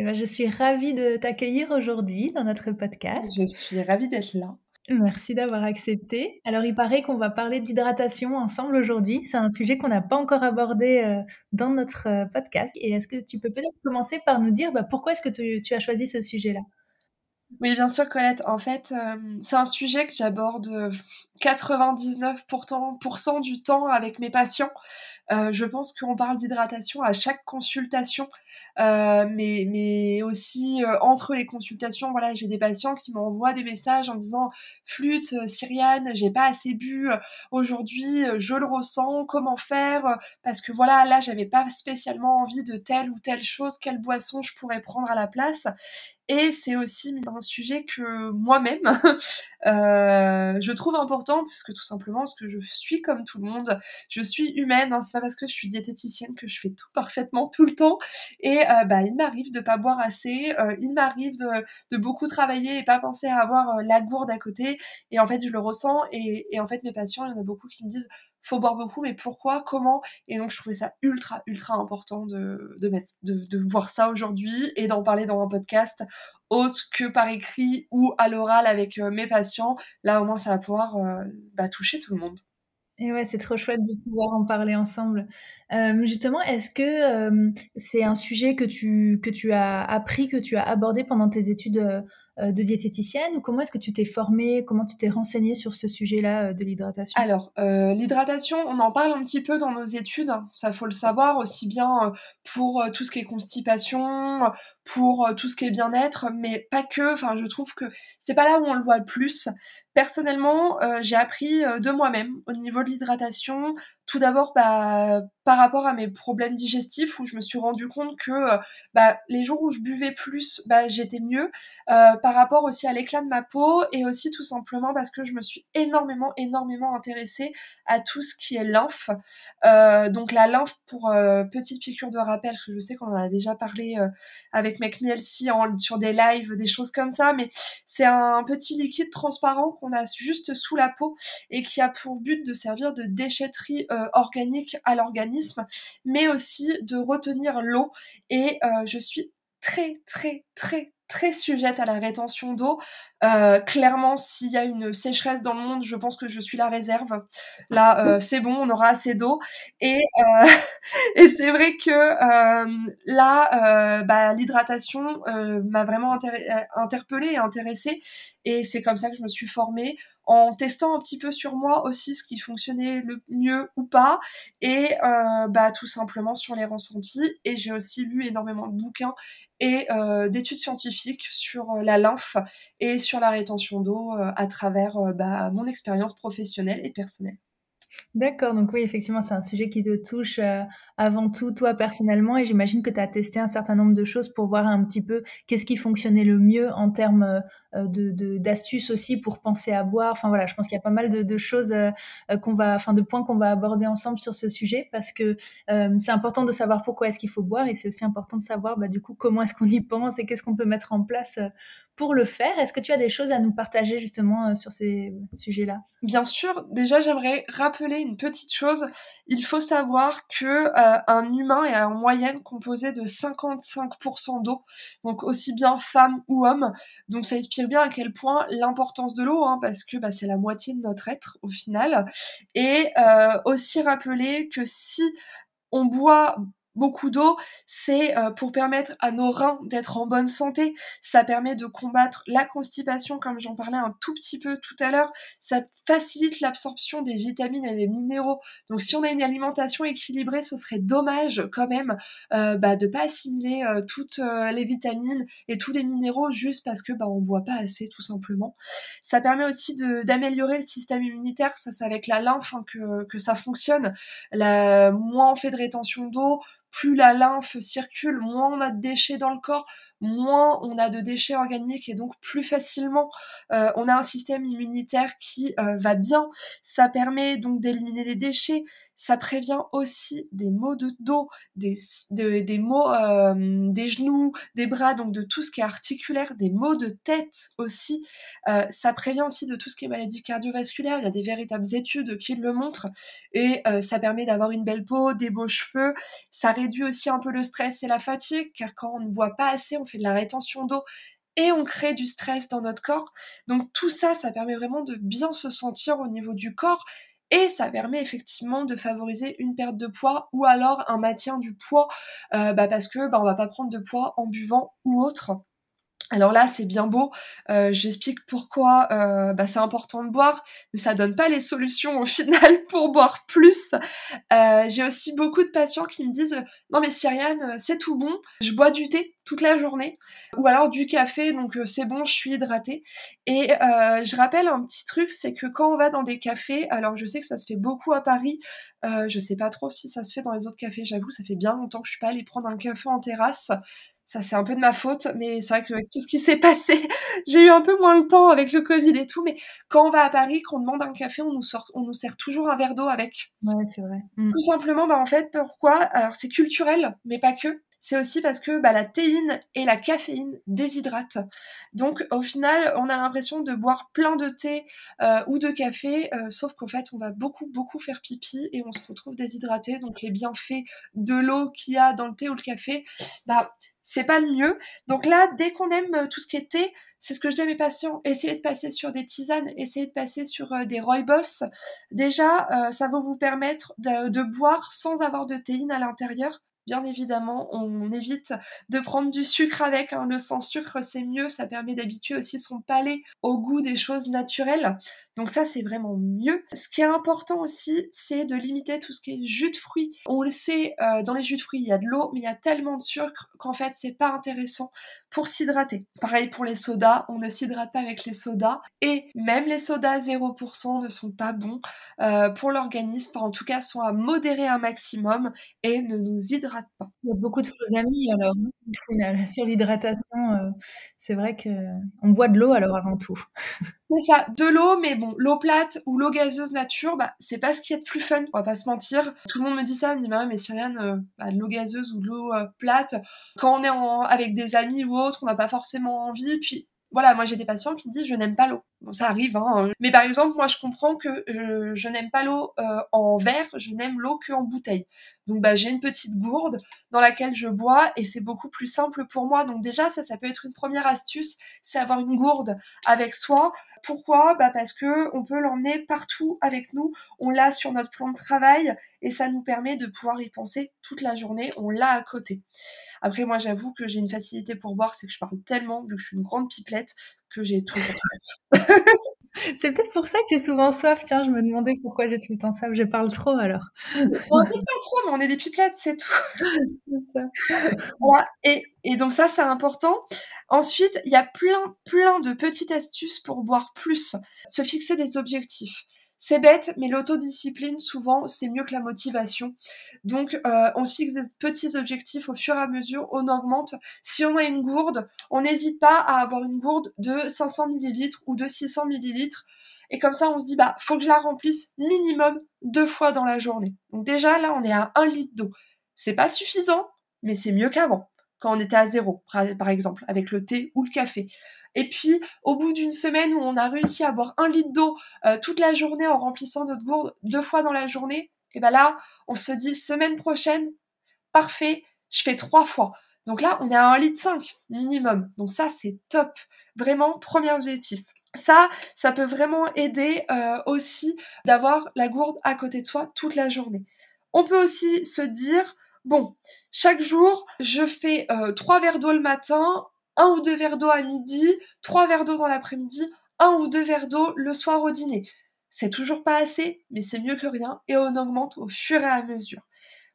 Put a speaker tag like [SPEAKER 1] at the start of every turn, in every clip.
[SPEAKER 1] eh ben, je suis ravie de t'accueillir aujourd'hui dans notre podcast.
[SPEAKER 2] Je suis ravie d'être là.
[SPEAKER 1] Merci d'avoir accepté. Alors, il paraît qu'on va parler d'hydratation ensemble aujourd'hui. C'est un sujet qu'on n'a pas encore abordé euh, dans notre euh, podcast. Et est-ce que tu peux peut-être commencer par nous dire bah, pourquoi est-ce que tu, as choisi ce sujet-là?
[SPEAKER 2] Oui, bien sûr, Colette. En fait, euh, c'est un sujet que j'aborde 99% du temps avec mes patients. je pense qu'on parle d'hydratation à chaque consultation. Euh, mais, aussi euh, entre les consultations, voilà, j'ai des patients qui m'envoient des messages en disant flûte, euh, Cyriane, j'ai pas assez bu aujourd'hui, je le ressens, comment faire Parce que voilà, là, j'avais pas spécialement envie de telle ou telle chose, quelle boisson je pourrais prendre à la place. Et c'est aussi un sujet que moi-même, euh, je trouve important, puisque tout simplement, parce que je suis comme tout le monde, je suis humaine, hein, c'est pas parce que je suis diététicienne que je fais tout parfaitement tout le temps. Et euh, bah, il m'arrive de pas boire assez, euh, il m'arrive de, beaucoup travailler et pas penser à avoir la gourde à côté. Et en fait, je le ressens. Et, et en fait, mes patients, il y en a beaucoup qui me disent faut boire beaucoup, mais pourquoi, comment? Et donc je trouvais ça ultra, ultra important de, de, mettre, de, de voir ça aujourd'hui et d'en parler dans un podcast autre que par écrit ou à l'oral avec euh, mes patients. Là, au moins, ça va pouvoir euh, bah, toucher tout le monde.
[SPEAKER 1] Et ouais, c'est trop chouette de pouvoir en parler ensemble. Euh, justement, est-ce que c'est un sujet que tu, que tu as appris, que tu as abordé pendant tes études de diététicienne ou comment est-ce que tu t'es formée, comment tu t'es renseignée sur ce sujet-là euh, de l'hydratation?
[SPEAKER 2] Alors, euh, l'hydratation, on en parle un petit peu dans nos études, ça faut le savoir, aussi bien pour tout ce qui est constipation, pour tout ce qui est bien-être, mais pas que, enfin je trouve que c'est pas là où on le voit le plus. Personnellement, j'ai appris de moi-même au niveau de l'hydratation, tout d'abord bah, par rapport à mes problèmes digestifs où je me suis rendu compte que euh, bah, les jours où je buvais plus, bah, j'étais mieux. Euh, par rapport aussi à l'éclat de ma peau et aussi tout simplement parce que je me suis énormément, énormément intéressée à tout ce qui est lymphe. Euh, donc la lymphe, pour petite piqûre de rappel, parce que je sais qu'on en a déjà parlé avec McMielsi sur des lives, des choses comme ça, mais c'est un petit liquide transparent qu'on a juste sous la peau et qui a pour but de servir de déchetterie euh, organique à l'organisme, mais aussi de retenir l'eau. Et euh, je suis très, très, très, très sujette à la rétention d'eau. Euh, clairement, s'il y a une sécheresse dans le monde, je pense que je suis la réserve. Là, c'est bon, on aura assez d'eau. Et, et c'est vrai que là, bah, l'hydratation m'a vraiment interpellée et intéressée. Et c'est comme ça que je me suis formée en testant un petit peu sur moi aussi ce qui fonctionnait le mieux ou pas, et euh, bah, tout simplement sur les ressentis. Et j'ai aussi lu énormément de bouquins et euh, d'études scientifiques sur euh, la lymphe et sur la rétention d'eau à travers bah, mon expérience professionnelle et personnelle.
[SPEAKER 1] D'accord, donc oui, effectivement, c'est un sujet qui te touche euh, avant tout, toi personnellement, et j'imagine que tu as testé un certain nombre de choses pour voir un petit peu qu'est-ce qui fonctionnait le mieux en termes euh, d'astuces aussi pour penser à boire. Enfin voilà, je pense qu'il y a pas mal de, choses euh, qu'on va, enfin de points qu'on va aborder ensemble sur ce sujet parce que c'est important de savoir pourquoi est-ce qu'il faut boire et c'est aussi important de savoir bah, du coup comment est-ce qu'on y pense et qu'est-ce qu'on peut mettre en place pour le faire. Est-ce que tu as des choses à nous partager justement sur ces sujets-là?
[SPEAKER 2] Bien sûr, déjà j'aimerais rappeler une petite chose. Il faut savoir que euh, un humain est en moyenne composé de 55% d'eau, donc aussi bien femme ou homme. Donc ça explique bien à quel point l'importance de l'eau, hein, parce que bah, c'est la moitié de notre être au final. Et euh, aussi rappeler que si on boit beaucoup d'eau, c'est euh, pour permettre à nos reins d'être en bonne santé. Ça permet de combattre la constipation, comme j'en parlais un tout petit peu tout à l'heure. Ça facilite l'absorption des vitamines et des minéraux. Donc si on a une alimentation équilibrée, ce serait dommage quand même euh, bah, de pas assimiler euh, toutes euh, les vitamines et tous les minéraux juste parce que bah, on boit pas assez tout simplement. Ça permet aussi d'améliorer le système immunitaire. Ça c'est avec la lymphe hein, que, ça fonctionne. Moins on fait de rétention d'eau, plus la lymphe circule, moins on a de déchets dans le corps, moins on a de déchets organiques et donc plus facilement euh, on a un système immunitaire qui euh, va bien. Ça permet donc d'éliminer les déchets. Ça prévient aussi des maux de dos, des, des maux euh, des genoux, des bras, donc de tout ce qui est articulaire, des maux de tête aussi. ça prévient aussi de tout ce qui est maladie cardiovasculaire. Il y a des véritables études qui le montrent. Et ça permet d'avoir une belle peau, des beaux cheveux. Ça réduit aussi un peu le stress et la fatigue, car quand on ne boit pas assez, on fait de la rétention d'eau et on crée du stress dans notre corps. Donc tout ça, ça permet vraiment de bien se sentir au niveau du corps et ça permet effectivement de favoriser une perte de poids ou alors un maintien du poids euh, bah parce que bah, on va pas prendre de poids en buvant ou autre. Alors là, c'est bien beau. Euh, j'explique pourquoi euh, bah, c'est important de boire, mais ça donne pas les solutions au final pour boire plus. Euh, j'ai aussi beaucoup de patients qui me disent non mais Cyriane, c'est tout bon. Je bois du thé toute la journée, ou alors du café, donc c'est bon, je suis hydratée. Et je rappelle un petit truc, c'est que quand on va dans des cafés, alors je sais que ça se fait beaucoup à Paris. je sais pas trop si ça se fait dans les autres cafés. J'avoue, ça fait bien longtemps que je suis pas allée prendre un café en terrasse ça c'est un peu de ma faute, mais c'est vrai que tout ce qui s'est passé, j'ai eu un peu moins le temps avec le Covid et tout, mais quand on va à Paris, qu'on demande un café, on nous, sort, on nous sert toujours un verre d'eau avec.
[SPEAKER 1] Ouais, c'est vrai.
[SPEAKER 2] Mm. Tout simplement, bah en fait, pourquoi? Alors c'est culturel, mais pas que. C'est aussi parce que bah, la théine et la caféine déshydratent. Donc au final, on a l'impression de boire plein de thé euh, ou de café, euh, sauf qu'en fait, on va beaucoup, beaucoup faire pipi et on se retrouve déshydraté. Donc les bienfaits de l'eau qu'il y a dans le thé ou le café, bah c'est pas le mieux. Donc là, dès qu'on aime euh, tout ce qui est thé, c'est ce que je dis à mes patients, essayez de passer sur des tisanes, essayez de passer sur euh, des rooibos. Déjà, euh, ça va vous permettre de, boire sans avoir de théine à l'intérieur. Bien évidemment, on évite de prendre du sucre avec. Hein. Le sans sucre, c'est mieux. Ça permet d'habituer aussi son palais au goût des choses naturelles. Donc ça, c'est vraiment mieux. Ce qui est important aussi, c'est de limiter tout ce qui est jus de fruits. On le sait, euh, dans les jus de fruits, il y a de l'eau, mais il y a tellement de sucre qu'en fait, c'est pas intéressant pour s'hydrater. Pareil pour les sodas, on ne s'hydrate pas avec les sodas. Et même les sodas 0% ne sont pas bons euh, pour l'organisme, en tout cas, sont à modérer un maximum et ne nous hydratent pas.
[SPEAKER 1] Il y a beaucoup de faux amis alors, hein, au final, sur l'hydratation. Euh, c'est vrai qu'on boit de l'eau alors avant tout.
[SPEAKER 2] C'est ça, de l'eau, mais bon, l'eau plate ou l'eau gazeuse nature, bah, c'est pas ce qui est de plus fun, on va pas se mentir. Tout le monde me dit ça, me dit, bah, mais Cyriane, euh, bah, de l'eau gazeuse ou de l'eau euh, plate, quand on est en, avec des amis ou autres, on n'a pas forcément envie, puis voilà, moi j'ai des patients qui me disent je n'aime pas l'eau. Ça arrive, hein. Mais par exemple, moi je comprends que je, n'aime pas l'eau euh, en verre, je n'aime l'eau qu'en bouteille. Donc bah j'ai une petite gourde dans laquelle je bois et c'est beaucoup plus simple pour moi. Donc déjà ça, ça peut être une première astuce, c'est avoir une gourde avec soi. Pourquoi? Bah parce que on peut l'emmener partout avec nous. On l'a sur notre plan de travail et ça nous permet de pouvoir y penser toute la journée. On l'a à côté. Après, moi, j'avoue que j'ai une facilité pour boire, c'est que je parle tellement, vu que je suis une grande pipelette, que j'ai tout le temps
[SPEAKER 1] C'est peut-être pour ça que j'ai souvent soif. Tiens, je me demandais pourquoi j'ai tout le temps soif. Je parle trop alors.
[SPEAKER 2] on ne parle trop, mais on est des pipelettes, c'est tout. ça. Et, et, donc ça, c'est important. Ensuite, il y a plein, plein de petites astuces pour boire plus. Se fixer des objectifs. C'est bête, mais l'autodiscipline, souvent, c'est mieux que la motivation. Donc, euh, on se fixe des petits objectifs au fur et à mesure, on augmente. Si on a une gourde, on n'hésite pas à avoir une gourde de 500 ml ou de 600 ml. Et comme ça, on se dit, bah, faut que je la remplisse minimum deux fois dans la journée. Donc déjà, là, on est à 1 litre d'eau. C'est pas suffisant, mais c'est mieux qu'avant quand on était à zéro, par exemple, avec le thé ou le café. Et puis, au bout d'une semaine où on a réussi à boire un litre d'eau euh, toute la journée en remplissant notre gourde deux fois dans la journée, et ben là, on se dit semaine prochaine, parfait, je fais trois fois. Donc là, on est à un litre 5 minimum. Donc ça, c'est top. Vraiment, premier objectif. Ça, ça peut vraiment aider euh, aussi d'avoir la gourde à côté de soi toute la journée. On peut aussi se dire, bon, chaque jour, je fais euh, trois verres d'eau le matin, un ou deux verres d'eau à midi, trois verres d'eau dans l'après-midi, un ou deux verres d'eau le soir au dîner. C'est toujours pas assez, mais c'est mieux que rien et on augmente au fur et à mesure.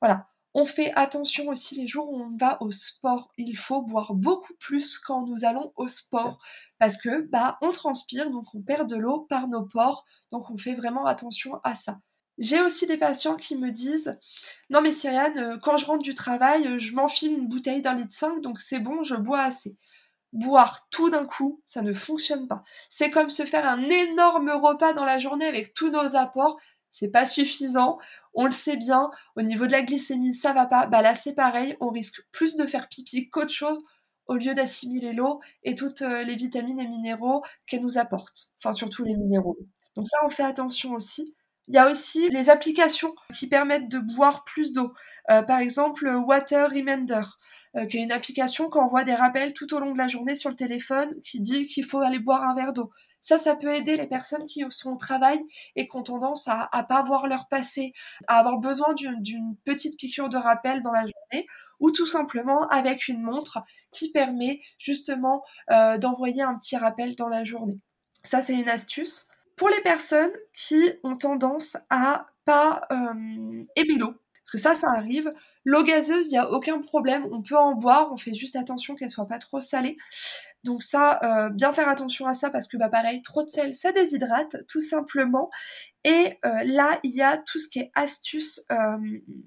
[SPEAKER 2] Voilà. On fait attention aussi les jours où on va au sport. Il faut boire beaucoup plus quand nous allons au sport parce que bah on transpire donc on perd de l'eau par nos pores donc on fait vraiment attention à ça. J'ai aussi des patients qui me disent Non, mais Cyriane, quand je rentre du travail, je m'enfile une bouteille d'un litre 5, donc c'est bon, je bois assez boire tout d'un coup, ça ne fonctionne pas. C'est comme se faire un énorme repas dans la journée avec tous nos apports, c'est pas suffisant. On le sait bien, au niveau de la glycémie, ça va pas. Bah là, c'est pareil, on risque plus de faire pipi qu'autre chose au lieu d'assimiler l'eau et toutes euh, les vitamines et minéraux qu'elle nous apporte. Enfin, surtout les minéraux. Donc ça, on fait attention aussi. Il y a aussi les applications qui permettent de boire plus d'eau. Euh, par exemple, Water Remender. Euh, qui est une application qui envoie des rappels tout au long de la journée sur le téléphone qui dit qu'il faut aller boire un verre d'eau. Ça, ça peut aider les personnes qui sont au travail et qui ont tendance à, ne pas voir leur passé, à avoir besoin d'une petite piqûre de rappel dans la journée, ou tout simplement avec une montre qui permet justement euh, d'envoyer un petit rappel dans la journée. Ça, c'est une astuce. Pour les personnes qui ont tendance à pas euh, parce que ça, ça arrive, L'eau gazeuse, il n'y a aucun problème, on peut en boire, on fait juste attention qu'elle soit pas trop salée. Donc ça, euh, bien faire attention à ça parce que bah pareil, trop de sel, ça déshydrate tout simplement. Et euh, là, il y a tout ce qui est astuce euh,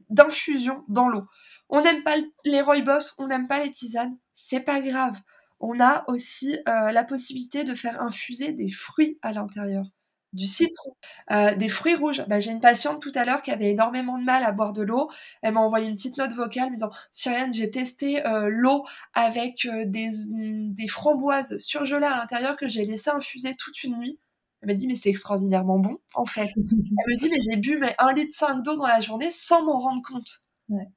[SPEAKER 2] d'infusion dans l'eau. On n'aime pas les rooibos, on n'aime pas les tisanes, c'est pas grave. On a aussi la possibilité de faire infuser des fruits à l'intérieur du citron, euh, des fruits rouges. Bah, j'ai une patiente tout à l'heure qui avait énormément de mal à boire de l'eau. Elle m'a envoyé une petite note vocale me disant Cyrienne, j'ai testé euh, l'eau avec euh, des, des, framboises surgelées à l'intérieur que j'ai laissé infuser toute une nuit. Elle m'a dit mais c'est extraordinairement bon en fait. Elle me dit mais j'ai bu mais 1 litre 5 d'eau dans la journée sans m'en rendre compte.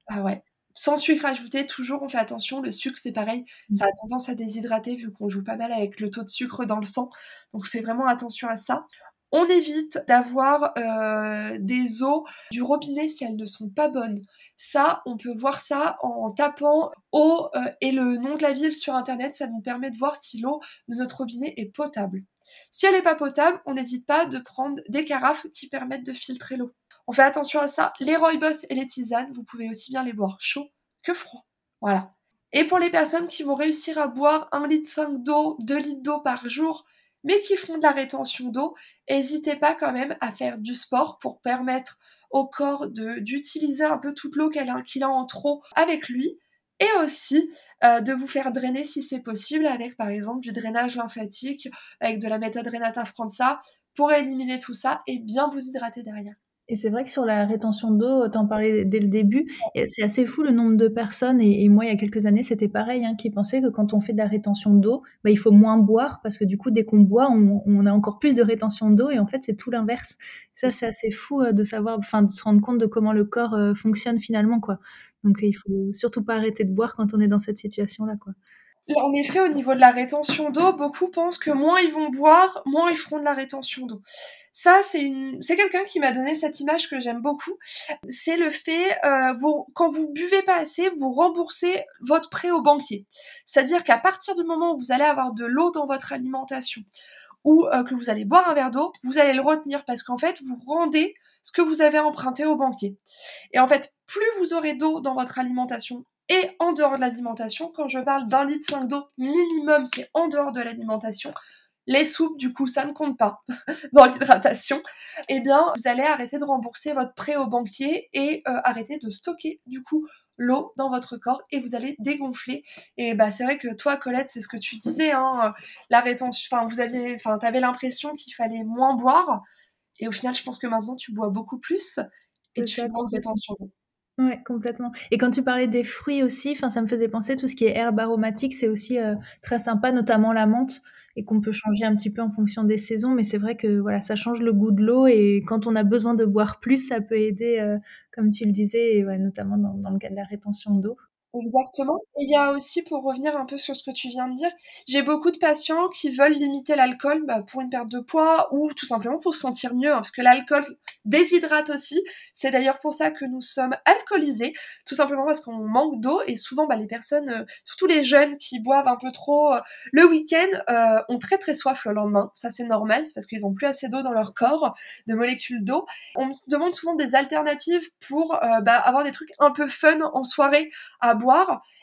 [SPEAKER 2] Ah ouais. Sans sucre ajouté, toujours on fait attention. Le sucre, c'est pareil, ça a tendance à déshydrater vu qu'on joue pas mal avec le taux de sucre dans le sang. Donc fais vraiment attention à ça. On évite d'avoir euh, des eaux du robinet si elles ne sont pas bonnes. Ça, on peut voir ça en tapant eau et le nom de la ville sur internet. Ça nous permet de voir si l'eau de notre robinet est potable. Si elle n'est pas potable, on n'hésite pas de prendre des carafes qui permettent de filtrer l'eau. On fait attention à ça. Les rooibos et les tisanes, vous pouvez aussi bien les boire chaud que froid. Voilà. Et pour les personnes qui vont réussir à boire 1 litre 5 d'eau, 2 litres d'eau par jour, mais qui font de la rétention d'eau, n'hésitez pas quand même à faire du sport pour permettre au corps d'utiliser un peu toute l'eau qu'il a, en trop avec lui et aussi euh, de vous faire drainer si c'est possible avec par exemple du drainage lymphatique, avec de la méthode Renata Franza pour éliminer tout ça et bien vous hydrater derrière.
[SPEAKER 1] Et c'est vrai que sur la rétention d'eau, t'en parlais dès le début, c'est assez fou le nombre de personnes, et, moi il y a quelques années c'était pareil, hein, qui pensaient que quand on fait de la rétention d'eau, bah, il faut moins boire, parce que du coup dès qu'on boit, on, a encore plus de rétention d'eau, et en fait c'est tout l'inverse. Ça c'est assez fou euh, de savoir, enfin de se rendre compte de comment le corps euh, fonctionne finalement, quoi. Donc il faut surtout pas arrêter de boire quand on est dans cette situation-là, quoi.
[SPEAKER 2] En effet, au niveau de la rétention d'eau, beaucoup pensent que moins ils vont boire, moins ils feront de la rétention d'eau. Ça, c'est quelqu'un qui m'a donné cette image que j'aime beaucoup. C'est le fait, euh, quand vous buvez pas assez, vous remboursez votre prêt au banquier. C'est-à-dire qu'à partir du moment où vous allez avoir de l'eau dans votre alimentation ou euh, que vous allez boire un verre d'eau, vous allez le retenir parce qu'en fait, vous rendez ce que vous avez emprunté au banquier. Et en fait, plus vous aurez d'eau dans votre alimentation, et en dehors de l'alimentation. Quand je parle d'un litre 5 d'eau minimum, c'est en dehors de l'alimentation. Les soupes, du coup, ça ne compte pas dans l'hydratation. Eh bien, vous allez arrêter de rembourser votre prêt au banquier et euh, arrêter de stocker, du coup, l'eau dans votre corps et vous allez dégonfler. Et bah, c'est vrai que toi, Colette, c'est ce que tu disais, hein, la rétention, enfin, vous aviez, enfin, t'avais l'impression qu'il fallait moins boire. Et au final, je pense que maintenant, tu bois beaucoup plus et tu fais moins de rétention d'eau.
[SPEAKER 1] Ouais, complètement. Et quand tu parlais des fruits aussi, enfin, ça me faisait penser tout ce qui est herbe aromatique, c'est aussi euh, très sympa, notamment la menthe, et qu'on peut changer un petit peu en fonction des saisons. Mais c'est vrai que voilà, ça change le goût de l'eau, et quand on a besoin de boire plus, ça peut aider, euh, comme tu le disais, et ouais, notamment dans, dans le cas de la rétention d'eau.
[SPEAKER 2] Exactement. Et il y a aussi, pour revenir un peu sur ce que tu viens de dire, j'ai beaucoup de patients qui veulent limiter l'alcool bah, pour une perte de poids ou tout simplement pour se sentir mieux, hein, parce que l'alcool déshydrate aussi. C'est d'ailleurs pour ça que nous sommes alcoolisés, tout simplement parce qu'on manque d'eau et souvent bah, les personnes, euh, surtout les jeunes qui boivent un peu trop euh, le week-end, euh, ont très très soif le lendemain. Ça c'est normal, c'est parce qu'ils ont plus assez d'eau dans leur corps, de molécules d'eau. On me demande souvent des alternatives pour bah, avoir des trucs un peu fun en soirée à boire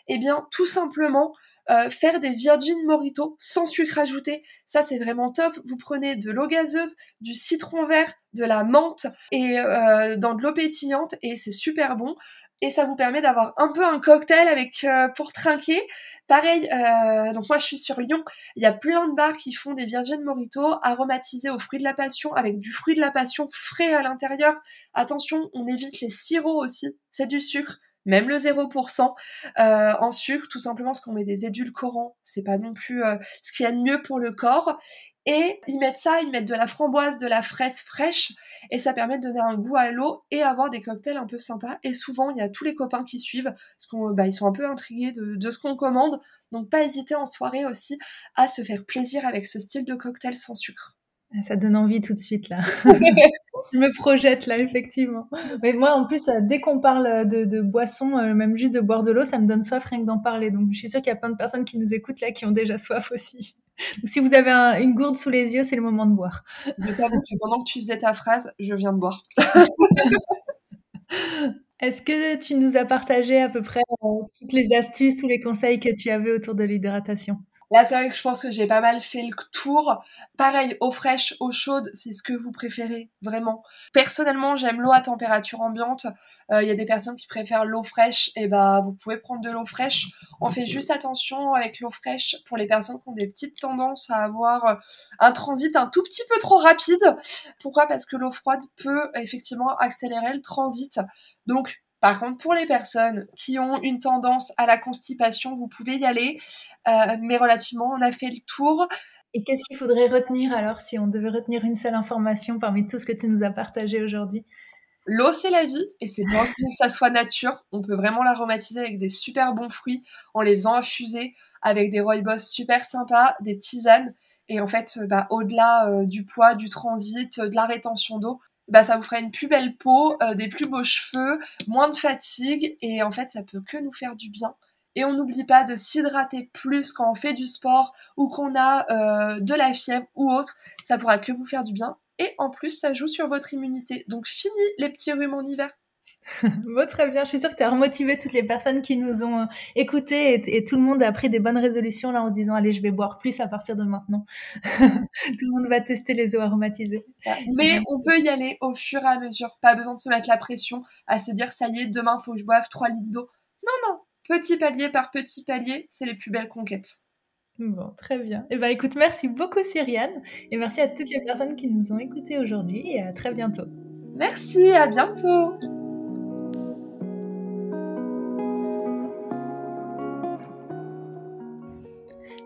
[SPEAKER 2] eh bien, tout simplement, euh, faire des Virgin Morito sans sucre ajouté. Ça, c'est vraiment top. Vous prenez de l'eau gazeuse, du citron vert, de la menthe et euh, dans de l'eau pétillante et c'est super bon et ça vous permet d'avoir un peu un cocktail avec euh, pour trinquer. Pareil, donc moi je suis sur Lyon, il y a plein de bars qui font des Virgin Morito aromatisés aux fruits de la passion avec du fruit de la passion frais à l'intérieur. Attention, on évite les sirops aussi, c'est du sucre. Même le 0% euh, en sucre, tout simplement parce qu'on met des édulcorants, c'est pas non plus ce qu'il y a de mieux pour le corps. Et ils mettent ça, ils mettent de la framboise, de la fraise fraîche, et ça permet de donner un goût à l'eau et avoir des cocktails un peu sympas. Et souvent, il y a tous les copains qui suivent, parce qu'ils bah, sont un peu intrigués de, ce qu'on commande. Donc, pas hésiter en soirée aussi à se faire plaisir avec ce style de cocktail sans sucre.
[SPEAKER 1] Ah, ça donne envie tout de suite là. je me projette là, effectivement. Mais moi, en plus, euh, dès qu'on parle de, de boissons, euh, même juste de boire de l'eau, ça me donne soif rien que d'en parler. Donc, je suis sûre qu'il y a plein de personnes qui nous écoutent là qui ont déjà soif aussi si vous avez une gourde sous les yeux, c'est le moment de boire.
[SPEAKER 2] pendant que tu faisais ta phrase, je viens de boire.
[SPEAKER 1] Est-ce que tu nous as partagé à peu près euh, toutes les astuces, tous les conseils que tu avais autour de l'hydratation?
[SPEAKER 2] Là, c'est vrai que je pense que j'ai pas mal fait le tour. Pareil, eau fraîche, eau chaude, c'est ce que vous préférez, vraiment. Personnellement, j'aime l'eau à température ambiante. Il euh, y a des personnes qui préfèrent l'eau fraîche, et bah vous pouvez prendre de l'eau fraîche. On fait juste attention avec l'eau fraîche pour les personnes qui ont des petites tendances à avoir euh, un transit un tout petit peu trop rapide. Pourquoi? Parce que l'eau froide peut effectivement accélérer le transit. Donc par contre, pour les personnes qui ont une tendance à la constipation, vous pouvez y aller, euh, mais relativement, on a fait le tour.
[SPEAKER 1] Et qu'est-ce qu'il faudrait retenir alors si on devait retenir une seule information parmi tout ce que tu nous as partagé aujourd'hui?
[SPEAKER 2] L'eau, c'est la vie, et c'est bien que ça soit nature. On peut vraiment l'aromatiser avec des super bons fruits, en les faisant infuser, avec des rooibos super sympas, des tisanes. Et en fait, bah, au-delà euh, du poids, du transit, de la rétention d'eau, bah, ça vous fera une plus belle peau, euh, des plus beaux cheveux, moins de fatigue, et en fait, ça peut que nous faire du bien. Et on n'oublie pas de s'hydrater plus quand on fait du sport ou qu'on a euh, de la fièvre ou autre. Ça pourra que vous faire du bien. Et en plus, ça joue sur votre immunité. Donc fini les petits rhumes en hiver.
[SPEAKER 1] Bon, très bien. Je suis sûre que tu as remotivé toutes les personnes qui nous ont euh, écoutés et, tout le monde a pris des bonnes résolutions là en se disant allez, je vais boire plus à partir de maintenant. tout le monde va tester les eaux aromatisées.
[SPEAKER 2] Mais on peut y aller au fur et à mesure. Pas besoin de se mettre la pression à se dire ça y est, demain faut que je boive 3 litres d'eau. Non, non. Petit palier par petit palier, c'est les plus belles conquêtes.
[SPEAKER 1] Bon, très bien. Et eh ben, écoute, merci beaucoup Cyriane et merci à toutes les personnes qui nous ont écoutés aujourd'hui et à très bientôt.
[SPEAKER 2] Merci, à bientôt.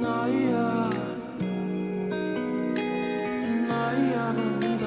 [SPEAKER 1] Naya. Naya Naya